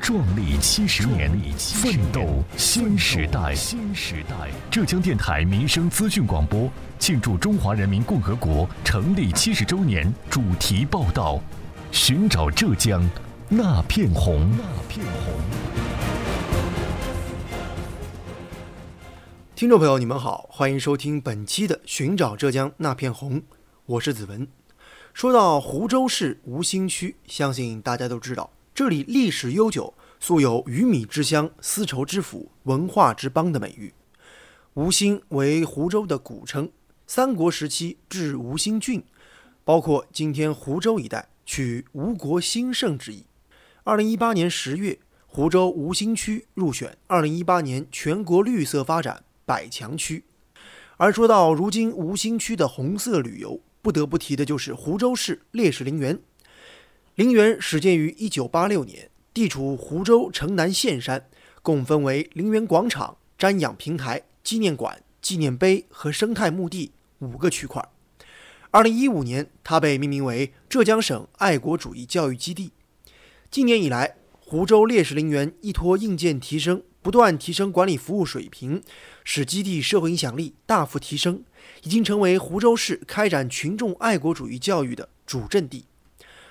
壮丽七十年，奋斗新时代。新时代，浙江电台民生资讯广播庆祝中华人民共和国成立七十周年主题报道：寻找浙江那片红。那片红。听众朋友，你们好，欢迎收听本期的《寻找浙江那片红》，我是子文。说到湖州市吴兴区，相信大家都知道。这里历史悠久，素有“鱼米之乡”“丝绸之府”“文化之邦”的美誉。吴兴为湖州的古称，三国时期置吴兴郡，包括今天湖州一带，取吴国兴盛之意。二零一八年十月，湖州吴兴区入选二零一八年全国绿色发展百强区。而说到如今吴兴区的红色旅游，不得不提的就是湖州市烈士陵园。陵园始建于1986年，地处湖州城南县山，共分为陵园广场、瞻仰平台、纪念馆、纪念碑和生态墓地五个区块。2015年，它被命名为浙江省爱国主义教育基地。今年以来，湖州烈士陵园依托硬件提升，不断提升管理服务水平，使基地社会影响力大幅提升，已经成为湖州市开展群众爱国主义教育的主阵地。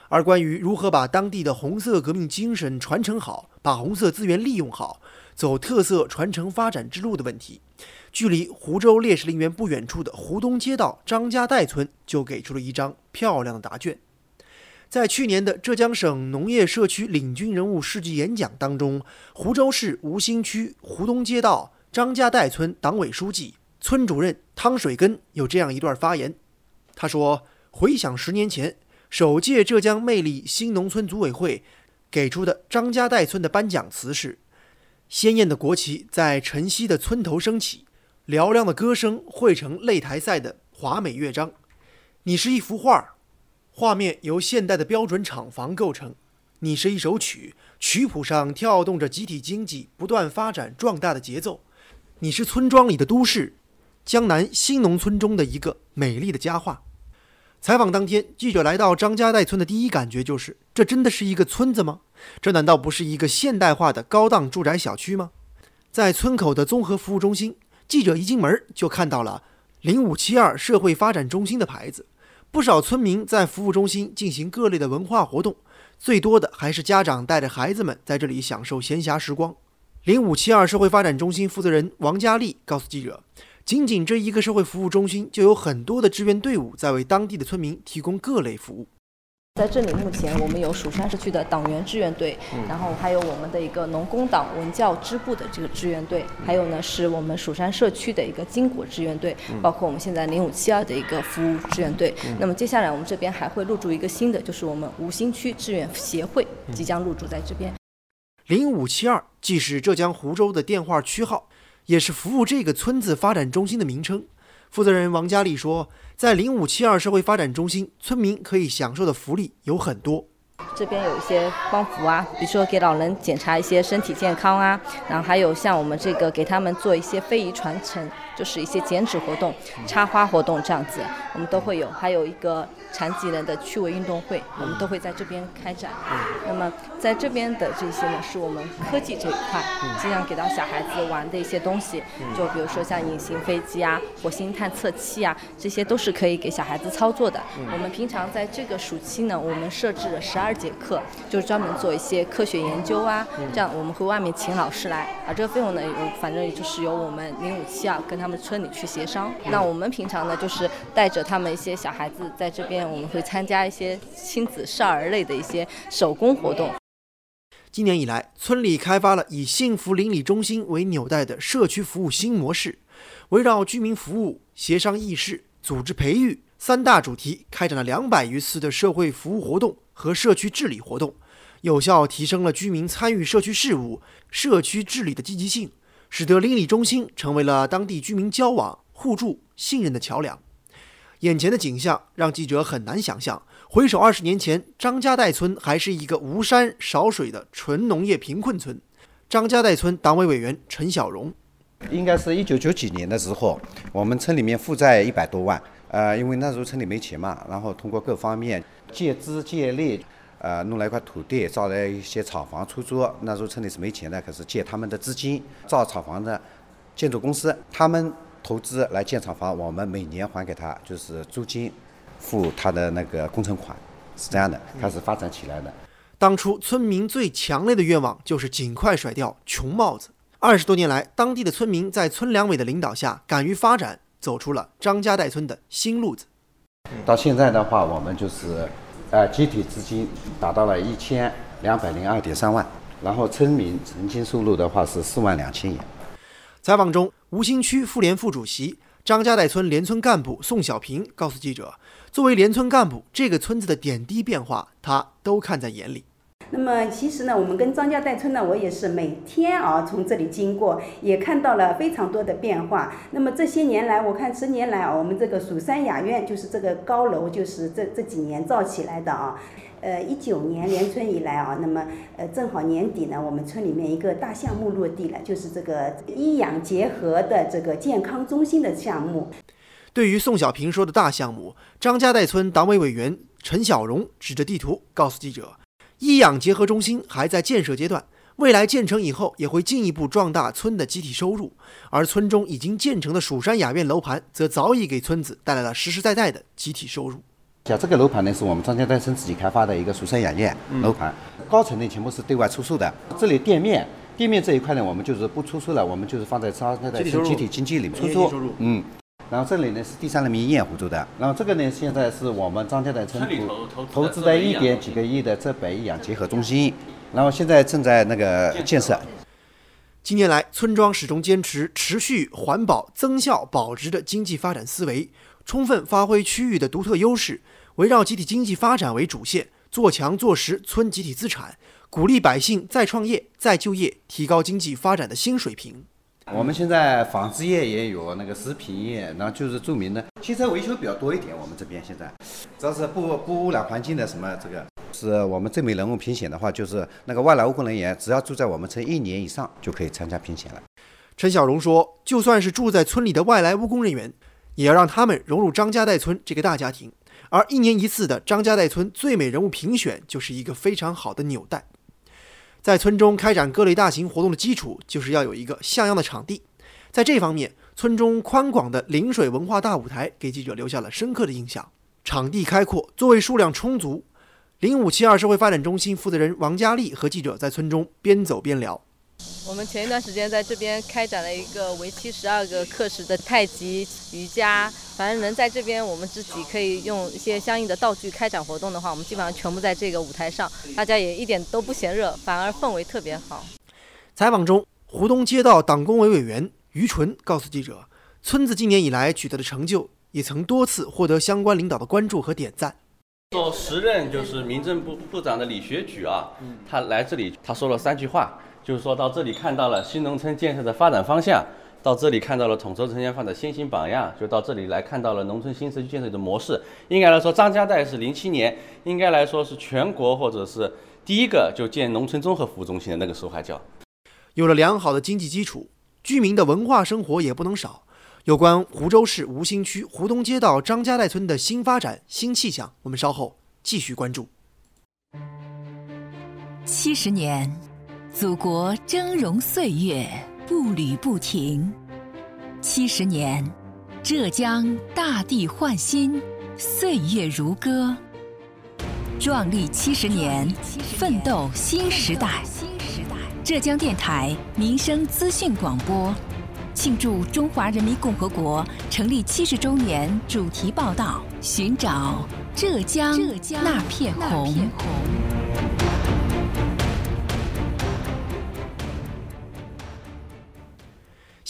而关于如何把当地的红色革命精神传承好，把红色资源利用好，走特色传承发展之路的问题，距离湖州烈士陵园不远处的湖东街道张家岱村就给出了一张漂亮的答卷。在去年的浙江省农业社区领军人物事迹演讲当中，湖州市吴兴区湖东街道张家岱村党委书记、村主任汤水根有这样一段发言，他说：“回想十年前。”首届浙江魅力新农村组委会给出的张家岱村的颁奖词是：鲜艳的国旗在晨曦的村头升起，嘹亮的歌声汇成擂台赛的华美乐章。你是一幅画，画面由现代的标准厂房构成；你是一首曲，曲谱上跳动着集体经济不断发展壮大的节奏；你是村庄里的都市，江南新农村中的一个美丽的佳话。采访当天，记者来到张家寨村的第一感觉就是：这真的是一个村子吗？这难道不是一个现代化的高档住宅小区吗？在村口的综合服务中心，记者一进门就看到了“零五七二社会发展中心”的牌子。不少村民在服务中心进行各类的文化活动，最多的还是家长带着孩子们在这里享受闲暇时光。零五七二社会发展中心负责人王佳丽告诉记者。仅仅这一个社会服务中心，就有很多的志愿队伍在为当地的村民提供各类服务。在这里，目前我们有蜀山社区的党员志愿队，然后还有我们的一个农工党文教支部的这个志愿队，还有呢是我们蜀山社区的一个金果志愿队，包括我们现在零五七二的一个服务志愿队。那么接下来我们这边还会入驻一个新的，就是我们吴兴区志愿协会即将入驻在这边。零五七二既是浙江湖州的电话区号。也是服务这个村子发展中心的名称。负责人王佳丽说，在零五七二社会发展中心，村民可以享受的福利有很多。这边有一些帮扶啊，比如说给老人检查一些身体健康啊，然后还有像我们这个给他们做一些非遗传承，就是一些剪纸活动、插花活动这样子，我们都会有。还有一个。残疾人的趣味运动会，我们都会在这边开展。那么在这边的这些呢，是我们科技这一块，尽量给到小孩子玩的一些东西。就比如说像隐形飞机啊、火星探测器啊，这些都是可以给小孩子操作的。我们平常在这个暑期呢，我们设置了十二节课，就是专门做一些科学研究啊。这样我们会外面请老师来，啊，这个费用呢，反正就是由我们零五七啊跟他们村里去协商。那我们平常呢，就是带着他们一些小孩子在这边。我们会参加一些亲子少儿类的一些手工活动。今年以来，村里开发了以幸福邻里中心为纽带的社区服务新模式，围绕居民服务、协商议事、组织培育三大主题，开展了两百余次的社会服务活动和社区治理活动，有效提升了居民参与社区事务、社区治理的积极性，使得邻里中心成为了当地居民交往、互助、信任的桥梁。眼前的景象让记者很难想象，回首二十年前，张家岱村还是一个无山少水的纯农业贫困村。张家岱村党委委员陈小荣，应该是一九九几年的时候，我们村里面负债一百多万，呃，因为那时候村里没钱嘛，然后通过各方面借资借力，呃，弄了一块土地，造了一些厂房出租。那时候村里是没钱的，可是借他们的资金造厂房的建筑公司，他们投资来建厂房，我们每年还给他就是租金，付他的那个工程款，是这样的，开始发展起来的。当初村民最强烈的愿望就是尽快甩掉穷帽子。二十多年来，当地的村民在村两委的领导下，敢于发展，走出了张家寨村的新路子。到现在的话，我们就是呃集体资金达到了一千两百零二点三万，然后村民曾经收入的话是四万两千元。采访中，吴兴区妇联副主席、张家岱村联村干部宋小平告诉记者。作为联村干部，这个村子的点滴变化，他都看在眼里。那么其实呢，我们跟张家岱村呢，我也是每天啊从这里经过，也看到了非常多的变化。那么这些年来，我看十年来啊，我们这个蜀山雅苑就是这个高楼，就是这这几年造起来的啊。呃，一九年连村以来啊，那么呃正好年底呢，我们村里面一个大项目落地了，就是这个医养结合的这个健康中心的项目。对于宋小平说的大项目，张家岱村党委委员陈小荣指着地图告诉记者：“医养结合中心还在建设阶段，未来建成以后也会进一步壮大村的集体收入。而村中已经建成的蜀山雅苑楼盘，则早已给村子带来了实实在在的集体收入。像这个楼盘呢，是我们张家代村自己开发的一个蜀山雅苑楼盘，高层呢全部是对外出售的。这里店面，店面这一块呢，我们就是不出售了，我们就是放在张家代村集体经济里面出租。嗯。”然后这里呢是第三人民医院互助的，然后这个呢现在是我们张家代村投投资的一点几个亿的浙北医养结合中心，然后现在正在那个建设。近年来，村庄始终坚持持续环保、增效、保值的经济发展思维，充分发挥区域的独特优势，围绕集体经济发展为主线，做强做实村集体资产，鼓励百姓再创业、再就业，提高经济发展的新水平。我们现在纺织业也有，那个食品业，然后就是著名的汽车维修比较多一点。我们这边现在，主要是不不污染环境的什么这个，是我们最美人物评选的话，就是那个外来务工人员，只要住在我们村一年以上就可以参加评选了。陈小荣说，就算是住在村里的外来务工人员，也要让他们融入张家岱村这个大家庭。而一年一次的张家岱村最美人物评选，就是一个非常好的纽带。在村中开展各类大型活动的基础，就是要有一个像样的场地。在这方面，村中宽广的临水文化大舞台给记者留下了深刻的印象。场地开阔，座位数量充足。零五七二社会发展中心负责人王佳丽和记者在村中边走边聊。我们前一段时间在这边开展了一个为期十二个课时的太极瑜伽，反正能在这边我们自己可以用一些相应的道具开展活动的话，我们基本上全部在这个舞台上，大家也一点都不嫌热，反而氛围特别好。采访中，湖东街道党工委委员于纯告诉记者，村子今年以来取得的成就，也曾多次获得相关领导的关注和点赞。说时任就是民政部部长的李学举啊，他来这里，他说了三句话。就是说到这里看到了新农村建设的发展方向，到这里看到了统筹城乡发展先行榜样，就到这里来看到了农村新社区建设的模式。应该来说，张家寨是零七年，应该来说是全国或者是第一个就建农村综合服务中心的那个时候还叫。有了良好的经济基础，居民的文化生活也不能少。有关湖州市吴兴区湖东街道张家寨村的新发展新气象，我们稍后继续关注。七十年。祖国峥嵘岁月步履不停，七十年，浙江大地焕新，岁月如歌。壮丽七十年，奋斗新时代。浙江电台民生资讯广播，庆祝中华人民共和国成立七十周年主题报道：寻找浙江那片红。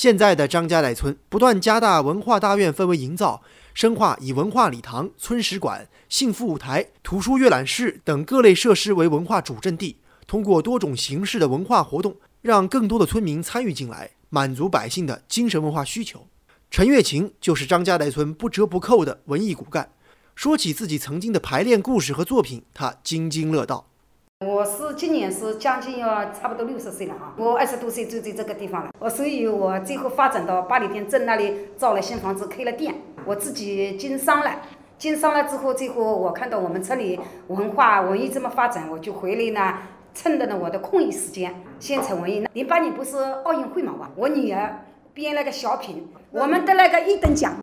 现在的张家寨村不断加大文化大院氛围营造，深化以文化礼堂、村史馆、幸福舞台、图书阅览室等各类设施为文化主阵地，通过多种形式的文化活动，让更多的村民参与进来，满足百姓的精神文化需求。陈月琴就是张家代村不折不扣的文艺骨干。说起自己曾经的排练故事和作品，他津津乐道。我是今年是将近要差不多六十岁了啊！我二十多岁就在这个地方了，我所以我最后发展到八里店镇那里造了新房子，开了店，我自己经商了。经商了之后，最后我看到我们村里文化文艺这么发展，我就回来呢，趁着呢我的空余时间，先采文艺。零八年不是奥运会嘛？我女儿编了个小品，我们得了个一等奖。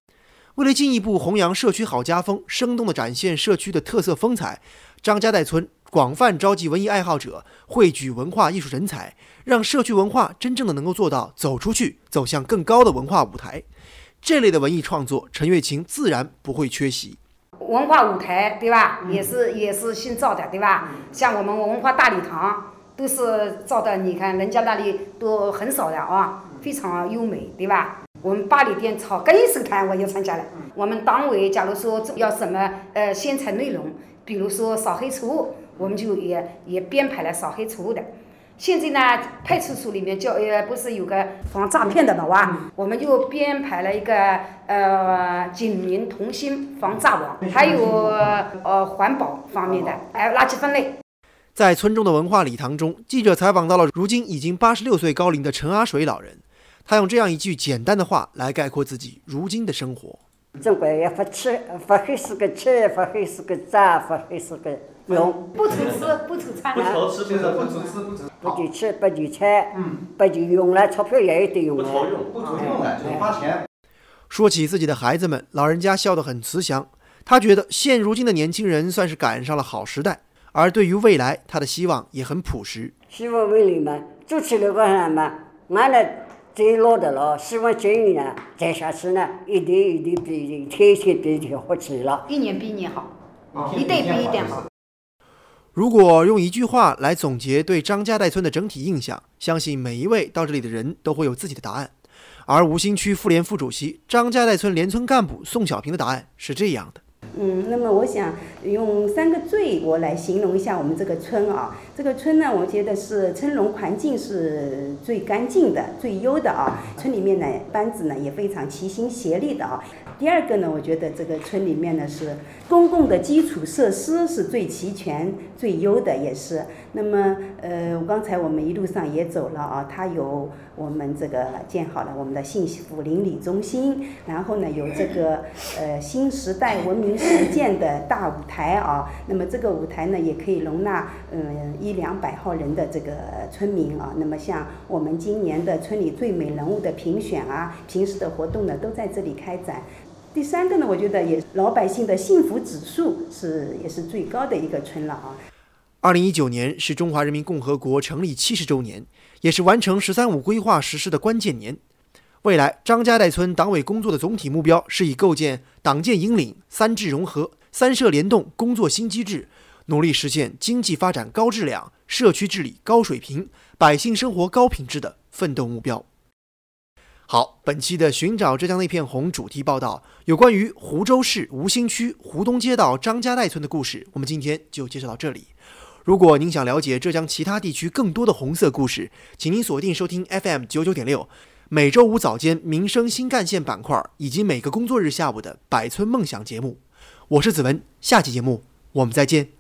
为了进一步弘扬社区好家风，生动地展现社区的特色风采，张家代村广泛召集文艺爱好者，汇聚文化艺术人才，让社区文化真正的能够做到走出去，走向更高的文化舞台。这类的文艺创作，陈月琴自然不会缺席。文化舞台，对吧？也是也是新造的，对吧？像我们文化大礼堂，都是造的，你看人家那里都很少的啊，非常优美，对吧？我们八里店草根艺术团我也参加了。我们党委假如说要什么呃宣传内容，比如说扫黑除恶，我们就也也编排了扫黑除恶的。现在呢，派出所里面叫呃不是有个防诈骗的嘛哇，我们就编排了一个呃警民同心防诈网，还有呃环保方面的，还有垃圾分类。在村中的文化礼堂中，记者采访到了如今已经八十六岁高龄的陈阿水老人。他用这样一句简单的话来概括自己如今的生活：中国也不吃，不黑是个吃，不黑是个炸，不黑是个用。不愁吃，不愁穿。不愁吃，不愁不愁吃，不愁。不就吃，不就穿，不就用了，钞票也有得用。不愁用，不愁用了，就是花钱。说起自己的孩子们，老人家笑得很慈祥。他觉得现如今的年轻人算是赶上了好时代，而对于未来，他的希望也很朴实。希望未来嘛，做起来个什么，俺呢？最老的了，希望今年呢，再下去呢，一代一代比天天比天好起了，一年比一年好，一代比一代好。如果用一句话来总结对张家寨村的整体印象，相信每一位到这里的人都会有自己的答案。而吴兴区妇联副主席、张家寨村联村干部宋小平的答案是这样的。嗯，那么我想用三个最我来形容一下我们这个村啊。这个村呢，我觉得是村容环境是最干净的、最优的啊。村里面呢，班子呢也非常齐心协力的啊。第二个呢，我觉得这个村里面呢是公共的基础设施是最齐全、最优的，也是。那么，呃，刚才我们一路上也走了啊，它有我们这个建好了我们的幸福邻里中心，然后呢有这个呃新时代文明实践的大舞台啊。那么这个舞台呢也可以容纳嗯一两百号人的这个村民啊。那么像我们今年的村里最美人物的评选啊，平时的活动呢都在这里开展。第三个呢，我觉得也老百姓的幸福指数是也是最高的一个村了啊。二零一九年是中华人民共和国成立七十周年，也是完成“十三五”规划实施的关键年。未来张家代村党委工作的总体目标是以构建党建引领、三治融合、三社联动工作新机制，努力实现经济发展高质量、社区治理高水平、百姓生活高品质的奋斗目标。好，本期的《寻找浙江那片红》主题报道，有关于湖州市吴兴区湖东街道张家代村的故事，我们今天就介绍到这里。如果您想了解浙江其他地区更多的红色故事，请您锁定收听 FM 九九点六，每周五早间民生新干线板块，以及每个工作日下午的百村梦想节目。我是子文，下期节目我们再见。